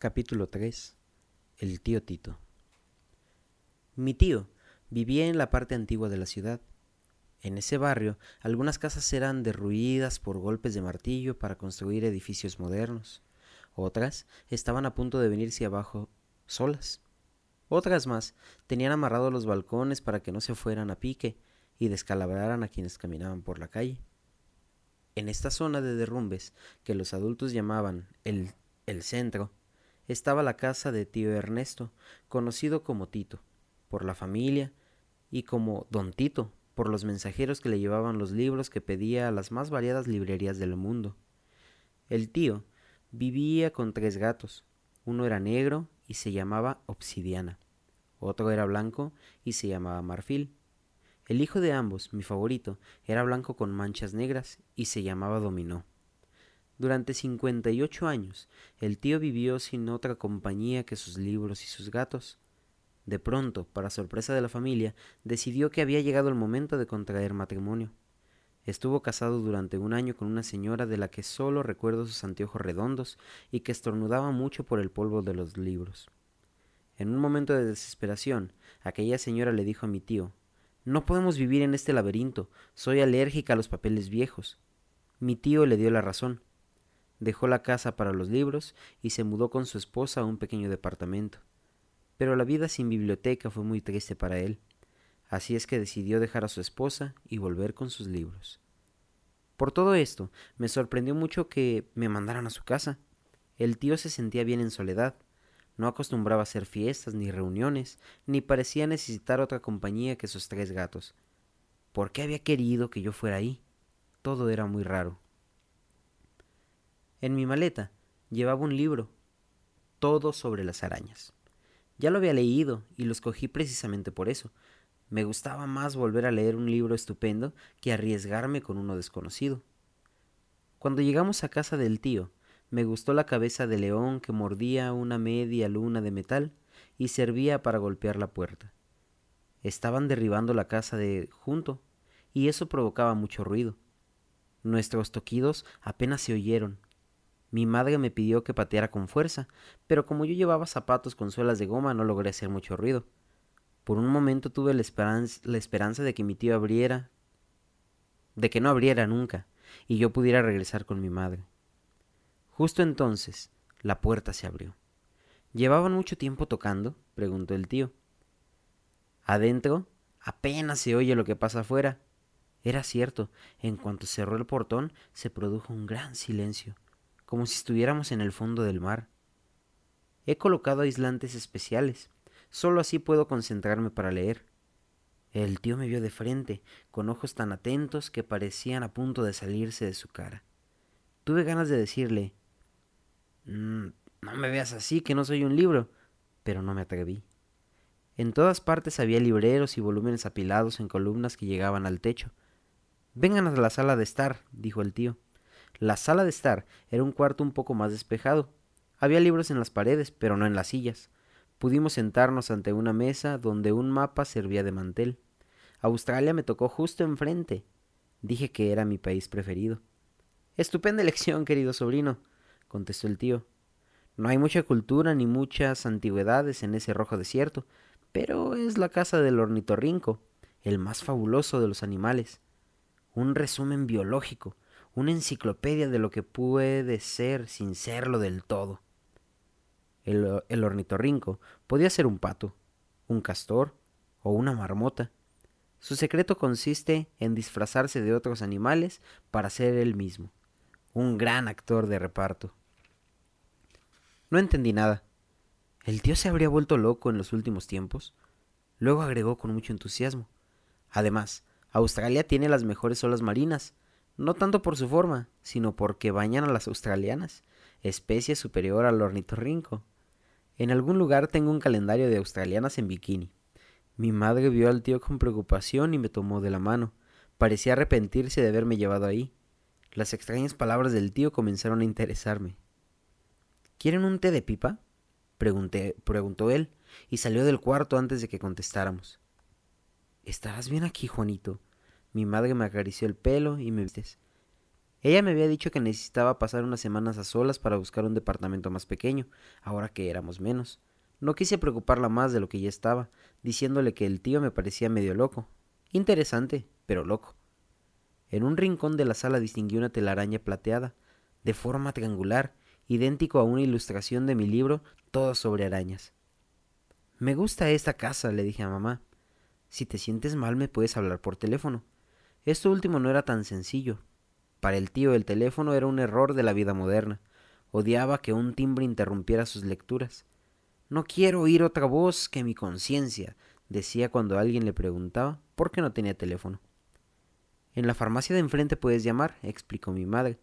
Capítulo 3 El tío Tito Mi tío vivía en la parte antigua de la ciudad. En ese barrio algunas casas eran derruidas por golpes de martillo para construir edificios modernos. Otras estaban a punto de venirse abajo solas. Otras más tenían amarrados los balcones para que no se fueran a pique y descalabraran a quienes caminaban por la calle. En esta zona de derrumbes, que los adultos llamaban el, el centro, estaba la casa de tío Ernesto, conocido como Tito, por la familia, y como Don Tito, por los mensajeros que le llevaban los libros que pedía a las más variadas librerías del mundo. El tío vivía con tres gatos. Uno era negro y se llamaba Obsidiana. Otro era blanco y se llamaba Marfil. El hijo de ambos, mi favorito, era blanco con manchas negras y se llamaba Dominó. Durante cincuenta y ocho años, el tío vivió sin otra compañía que sus libros y sus gatos. De pronto, para sorpresa de la familia, decidió que había llegado el momento de contraer matrimonio. Estuvo casado durante un año con una señora de la que solo recuerdo sus anteojos redondos y que estornudaba mucho por el polvo de los libros. En un momento de desesperación, aquella señora le dijo a mi tío No podemos vivir en este laberinto, soy alérgica a los papeles viejos. Mi tío le dio la razón dejó la casa para los libros y se mudó con su esposa a un pequeño departamento. Pero la vida sin biblioteca fue muy triste para él, así es que decidió dejar a su esposa y volver con sus libros. Por todo esto, me sorprendió mucho que me mandaran a su casa. El tío se sentía bien en soledad, no acostumbraba a hacer fiestas ni reuniones, ni parecía necesitar otra compañía que sus tres gatos. ¿Por qué había querido que yo fuera ahí? Todo era muy raro. En mi maleta llevaba un libro, todo sobre las arañas. Ya lo había leído y lo escogí precisamente por eso. Me gustaba más volver a leer un libro estupendo que arriesgarme con uno desconocido. Cuando llegamos a casa del tío, me gustó la cabeza de león que mordía una media luna de metal y servía para golpear la puerta. Estaban derribando la casa de junto, y eso provocaba mucho ruido. Nuestros toquidos apenas se oyeron, mi madre me pidió que pateara con fuerza, pero como yo llevaba zapatos con suelas de goma no logré hacer mucho ruido. Por un momento tuve la esperanza, de que mi tío abriera, de que no abriera nunca, y yo pudiera regresar con mi madre. Justo entonces, la puerta se abrió. ¿Llevaban mucho tiempo tocando? preguntó el tío. Adentro apenas se oye lo que pasa afuera. Era cierto, en cuanto cerró el portón se produjo un gran silencio como si estuviéramos en el fondo del mar. He colocado aislantes especiales, solo así puedo concentrarme para leer. El tío me vio de frente, con ojos tan atentos que parecían a punto de salirse de su cara. Tuve ganas de decirle mm, No me veas así, que no soy un libro, pero no me atreví. En todas partes había libreros y volúmenes apilados en columnas que llegaban al techo. Vengan a la sala de estar, dijo el tío. La sala de estar era un cuarto un poco más despejado. Había libros en las paredes, pero no en las sillas. Pudimos sentarnos ante una mesa donde un mapa servía de mantel. Australia me tocó justo enfrente. Dije que era mi país preferido. Estupenda elección, querido sobrino, contestó el tío. No hay mucha cultura ni muchas antigüedades en ese rojo desierto, pero es la casa del ornitorrinco, el más fabuloso de los animales. Un resumen biológico, una enciclopedia de lo que puede ser sin serlo del todo. El, ornitorrinco podía ser un pato, un castor o una marmota. Su secreto consiste en disfrazarse de otros animales para ser él mismo, un gran actor de reparto. No entendí nada. ¿El tío se habría vuelto loco en los últimos tiempos? Luego agregó con mucho entusiasmo. Además, Australia tiene las mejores olas marinas, no tanto por su forma, sino porque bañan a las australianas, especie superior al ornitorrinco. En algún lugar tengo un calendario de australianas en bikini. Mi madre vio al tío con preocupación y me tomó de la mano. Parecía arrepentirse de haberme llevado ahí. Las extrañas palabras del tío comenzaron a interesarme. ¿Quieren un té de pipa? Pregunté, preguntó él, y salió del cuarto antes de que contestáramos. ¿Estarás bien aquí, Juanito? Mi madre me acarició el pelo y me... Ella me había dicho que necesitaba pasar unas semanas a solas para buscar un departamento más pequeño, ahora que éramos menos. No quise preocuparla más de lo que ya estaba, diciéndole que el tío me parecía medio loco. Interesante, pero loco. En un rincón de la sala distinguí una telaraña plateada, de forma triangular, idéntico a una ilustración de mi libro Todo sobre arañas. Me gusta esta casa, le dije a mamá. Si te sientes mal me puedes hablar por teléfono. Esto último no era tan sencillo. Para el tío el teléfono era un error de la vida moderna. Odiaba que un timbre interrumpiera sus lecturas. No quiero oír otra voz que mi conciencia, decía cuando alguien le preguntaba por qué no tenía teléfono. En la farmacia de enfrente puedes llamar, explicó mi madre.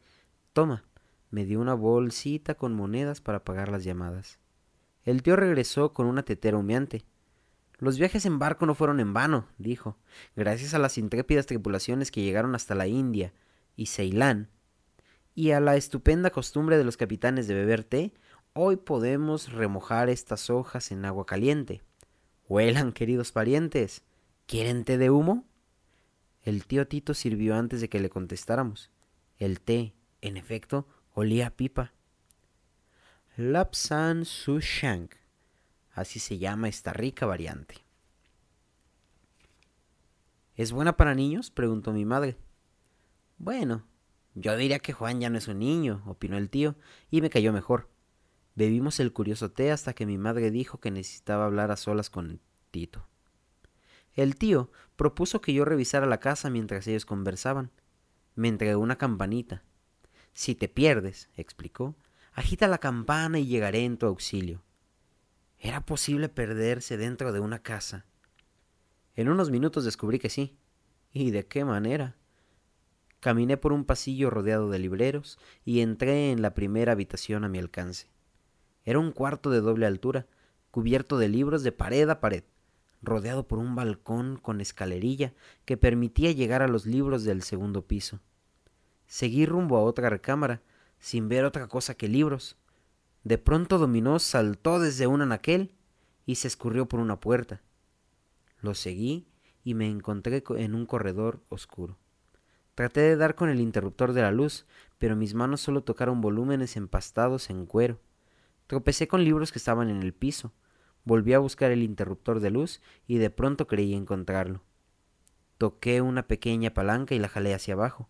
Toma, me dio una bolsita con monedas para pagar las llamadas. El tío regresó con una tetera humeante. Los viajes en barco no fueron en vano, dijo. Gracias a las intrépidas tripulaciones que llegaron hasta la India y Ceilán, y a la estupenda costumbre de los capitanes de beber té, Hoy podemos remojar estas hojas en agua caliente. Huelan, queridos parientes. ¿Quieren té de humo? El tío Tito sirvió antes de que le contestáramos. El té, en efecto, olía a pipa. Lapsan Shank. Así se llama esta rica variante. ¿Es buena para niños? preguntó mi madre. Bueno, yo diría que Juan ya no es un niño, opinó el tío, y me cayó mejor. Bebimos el curioso té hasta que mi madre dijo que necesitaba hablar a solas con Tito. El tío propuso que yo revisara la casa mientras ellos conversaban. Me entregó una campanita. Si te pierdes, explicó, agita la campana y llegaré en tu auxilio. ¿Era posible perderse dentro de una casa? En unos minutos descubrí que sí. ¿Y de qué manera? Caminé por un pasillo rodeado de libreros y entré en la primera habitación a mi alcance. Era un cuarto de doble altura, cubierto de libros de pared a pared, rodeado por un balcón con escalerilla que permitía llegar a los libros del segundo piso. Seguí rumbo a otra recámara, sin ver otra cosa que libros. De pronto Dominó saltó desde un anaquel y se escurrió por una puerta. Lo seguí y me encontré en un corredor oscuro. Traté de dar con el interruptor de la luz, pero mis manos solo tocaron volúmenes empastados en cuero. Tropecé con libros que estaban en el piso. Volví a buscar el interruptor de luz y de pronto creí encontrarlo. Toqué una pequeña palanca y la jalé hacia abajo.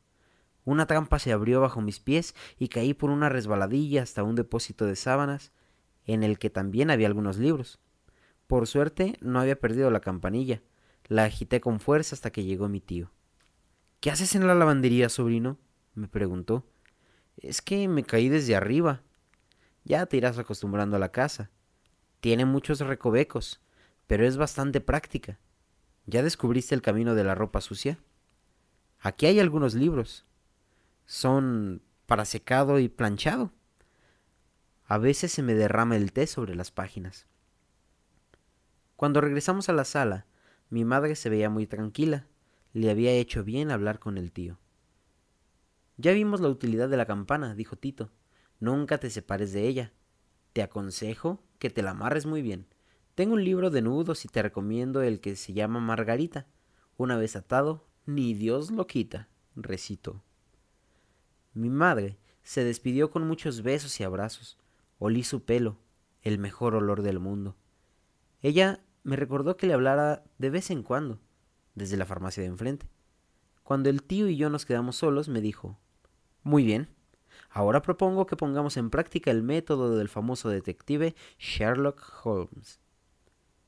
Una trampa se abrió bajo mis pies y caí por una resbaladilla hasta un depósito de sábanas, en el que también había algunos libros. Por suerte no había perdido la campanilla. La agité con fuerza hasta que llegó mi tío. ¿Qué haces en la lavandería, sobrino? me preguntó. Es que me caí desde arriba, ya te irás acostumbrando a la casa. Tiene muchos recovecos, pero es bastante práctica. ¿Ya descubriste el camino de la ropa sucia? Aquí hay algunos libros. Son para secado y planchado. A veces se me derrama el té sobre las páginas. Cuando regresamos a la sala, mi madre se veía muy tranquila. Le había hecho bien hablar con el tío. Ya vimos la utilidad de la campana, dijo Tito. Nunca te separes de ella. Te aconsejo que te la amarres muy bien. Tengo un libro de nudos y te recomiendo el que se llama Margarita. Una vez atado, ni Dios lo quita, recitó. Mi madre se despidió con muchos besos y abrazos. Olí su pelo, el mejor olor del mundo. Ella me recordó que le hablara de vez en cuando, desde la farmacia de enfrente. Cuando el tío y yo nos quedamos solos, me dijo, Muy bien, Ahora propongo que pongamos en práctica el método del famoso detective Sherlock Holmes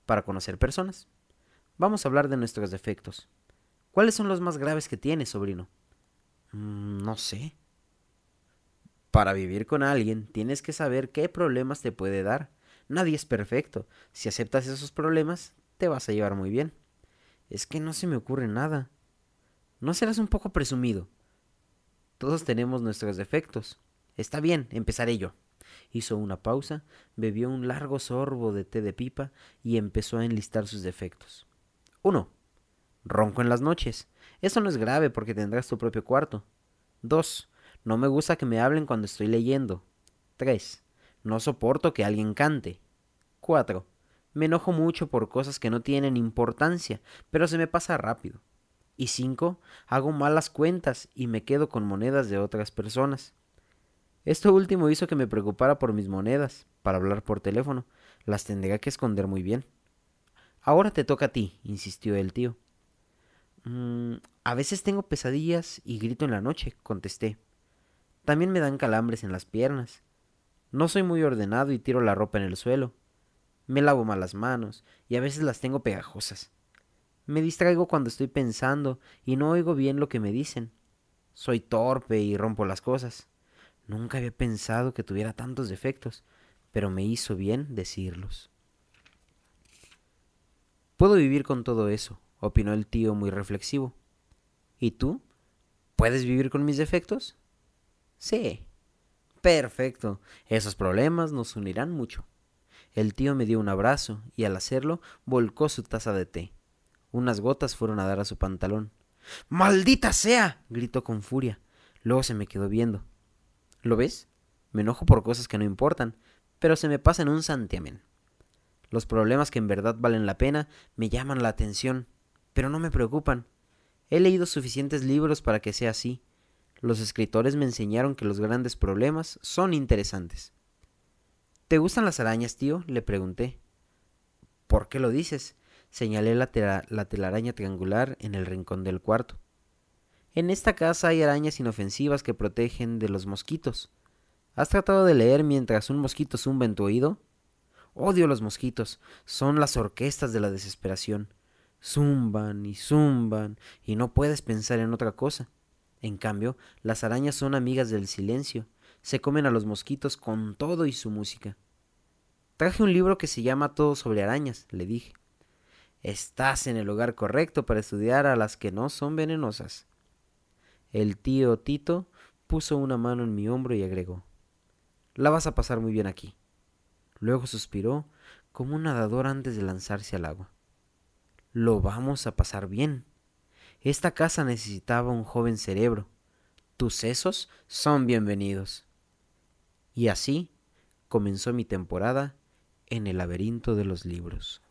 para conocer personas. Vamos a hablar de nuestros defectos. ¿Cuáles son los más graves que tienes, sobrino? Mm, no sé. Para vivir con alguien tienes que saber qué problemas te puede dar. Nadie es perfecto. Si aceptas esos problemas, te vas a llevar muy bien. Es que no se me ocurre nada. ¿No serás un poco presumido? Todos tenemos nuestros defectos. Está bien, empezaré yo. Hizo una pausa, bebió un largo sorbo de té de pipa y empezó a enlistar sus defectos. 1. Ronco en las noches. Eso no es grave porque tendrás tu propio cuarto. 2. No me gusta que me hablen cuando estoy leyendo. 3. No soporto que alguien cante. 4. Me enojo mucho por cosas que no tienen importancia, pero se me pasa rápido. Y cinco, hago malas cuentas y me quedo con monedas de otras personas. Esto último hizo que me preocupara por mis monedas, para hablar por teléfono. Las tendría que esconder muy bien. Ahora te toca a ti, insistió el tío. Mm, a veces tengo pesadillas y grito en la noche, contesté. También me dan calambres en las piernas. No soy muy ordenado y tiro la ropa en el suelo. Me lavo mal las manos y a veces las tengo pegajosas. Me distraigo cuando estoy pensando y no oigo bien lo que me dicen. Soy torpe y rompo las cosas. Nunca había pensado que tuviera tantos defectos, pero me hizo bien decirlos. Puedo vivir con todo eso, opinó el tío muy reflexivo. ¿Y tú? ¿Puedes vivir con mis defectos? Sí. Perfecto. Esos problemas nos unirán mucho. El tío me dio un abrazo y al hacerlo volcó su taza de té. Unas gotas fueron a dar a su pantalón. ¡Maldita sea! gritó con furia. Luego se me quedó viendo. ¿Lo ves? Me enojo por cosas que no importan, pero se me pasa en un santiamén. Los problemas que en verdad valen la pena me llaman la atención, pero no me preocupan. He leído suficientes libros para que sea así. Los escritores me enseñaron que los grandes problemas son interesantes. ¿Te gustan las arañas, tío? le pregunté. ¿Por qué lo dices? Señalé la, la, telaraña triangular en el rincón del cuarto. En esta casa hay arañas inofensivas que protegen de los mosquitos. ¿Has tratado de leer mientras un mosquito zumba en tu oído? Odio los mosquitos. Son las orquestas de la desesperación. Zumban y zumban y no puedes pensar en otra cosa. En cambio, las arañas son amigas del silencio, se comen a los mosquitos con todo y su música. Traje un libro que se llama Todo sobre arañas, le dije. Estás en el lugar correcto para estudiar a las que no son venenosas. El tío Tito puso una mano en mi hombro y agregó La vas a pasar muy bien aquí. Luego suspiró como un nadador antes de lanzarse al agua. Lo vamos a pasar bien. Esta casa necesitaba un joven cerebro. Tus sesos son bienvenidos. Y así comenzó mi temporada en el laberinto de los libros.